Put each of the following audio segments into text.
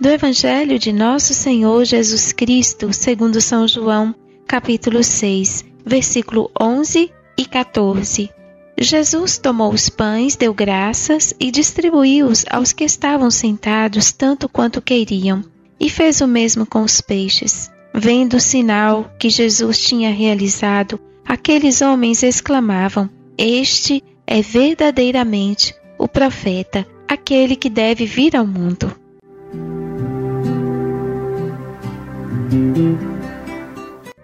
Do Evangelho de Nosso Senhor Jesus Cristo, segundo São João, capítulo 6, versículo 11 e 14. Jesus tomou os pães, deu graças e distribuiu-os aos que estavam sentados tanto quanto queriam, e fez o mesmo com os peixes. Vendo o sinal que Jesus tinha realizado, aqueles homens exclamavam: Este é verdadeiramente o profeta, aquele que deve vir ao mundo.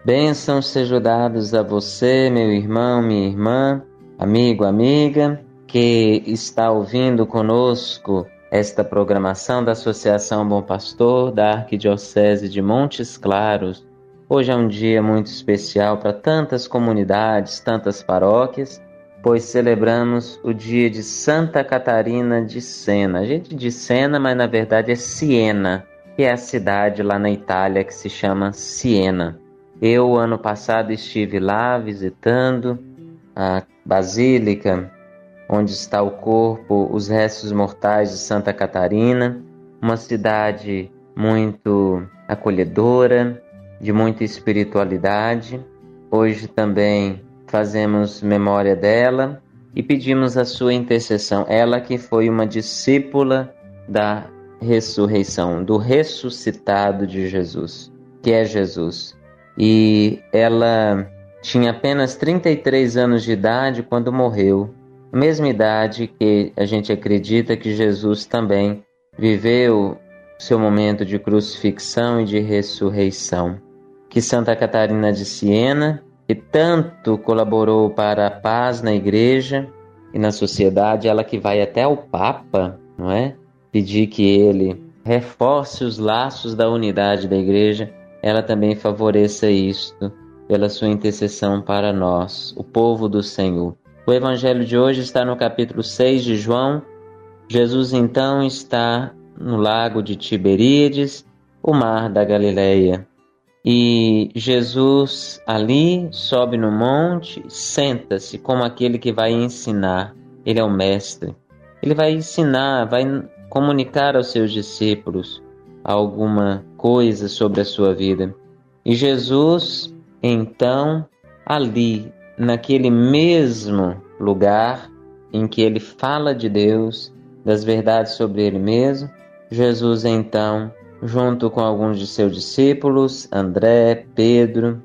Bênçãos sejam dados a você, meu irmão, minha irmã, amigo, amiga, que está ouvindo conosco esta programação da Associação Bom Pastor da Arquidiocese de Montes Claros. Hoje é um dia muito especial para tantas comunidades, tantas paróquias, pois celebramos o dia de Santa Catarina de Sena. A gente diz Sena, mas na verdade é Siena, que é a cidade lá na Itália que se chama Siena. Eu, ano passado, estive lá visitando a Basílica, onde está o corpo, os restos mortais de Santa Catarina, uma cidade muito acolhedora, de muita espiritualidade. Hoje também fazemos memória dela e pedimos a sua intercessão. Ela que foi uma discípula da ressurreição, do ressuscitado de Jesus, que é Jesus. E ela tinha apenas 33 anos de idade quando morreu, mesma idade que a gente acredita que Jesus também viveu seu momento de crucifixão e de ressurreição. Que Santa Catarina de Siena, que tanto colaborou para a paz na igreja e na sociedade, ela que vai até o Papa, não é? Pedir que ele reforce os laços da unidade da igreja, ela também favoreça isto pela sua intercessão para nós, o povo do Senhor. O evangelho de hoje está no capítulo 6 de João. Jesus então está no lago de Tiberíades, o mar da Galileia. E Jesus ali sobe no monte, senta-se como aquele que vai ensinar. Ele é o mestre. Ele vai ensinar, vai comunicar aos seus discípulos alguma coisa sobre a sua vida. E Jesus, então, ali, naquele mesmo lugar em que ele fala de Deus, das verdades sobre ele mesmo, Jesus então junto com alguns de seus discípulos, André, Pedro,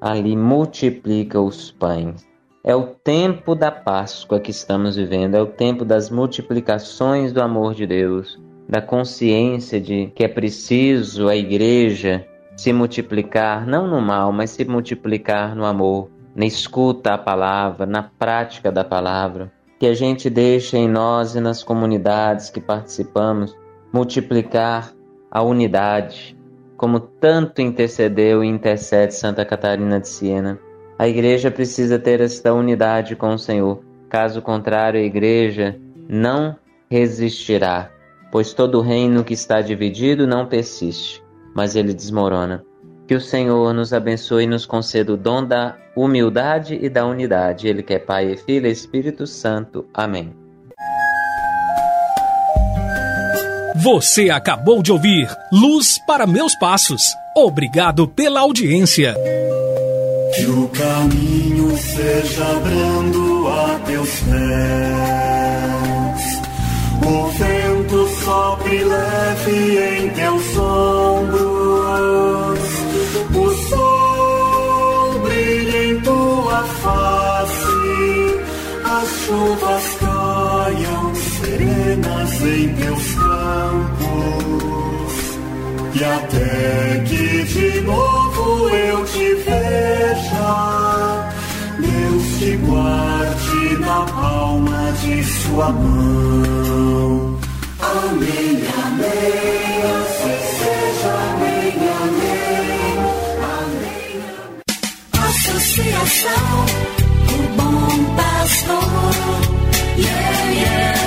ali multiplica os pães. É o tempo da Páscoa que estamos vivendo, é o tempo das multiplicações do amor de Deus, da consciência de que é preciso a igreja se multiplicar, não no mal, mas se multiplicar no amor, na escuta à palavra, na prática da palavra. Que a gente deixe em nós e nas comunidades que participamos multiplicar a unidade, como tanto intercedeu e intercede Santa Catarina de Siena. A igreja precisa ter esta unidade com o Senhor. Caso contrário, a igreja não resistirá, pois todo reino que está dividido não persiste, mas ele desmorona. Que o Senhor nos abençoe e nos conceda o dom da humildade e da unidade. Ele que é Pai e Filho e Espírito Santo. Amém. Você acabou de ouvir Luz para Meus Passos. Obrigado pela audiência. Que o caminho seja brando a teus pés, palma de sua mão. Amém, amém, assim seja, amém, amém, amém. amém. Associação, o bom pastor, yeah, yeah.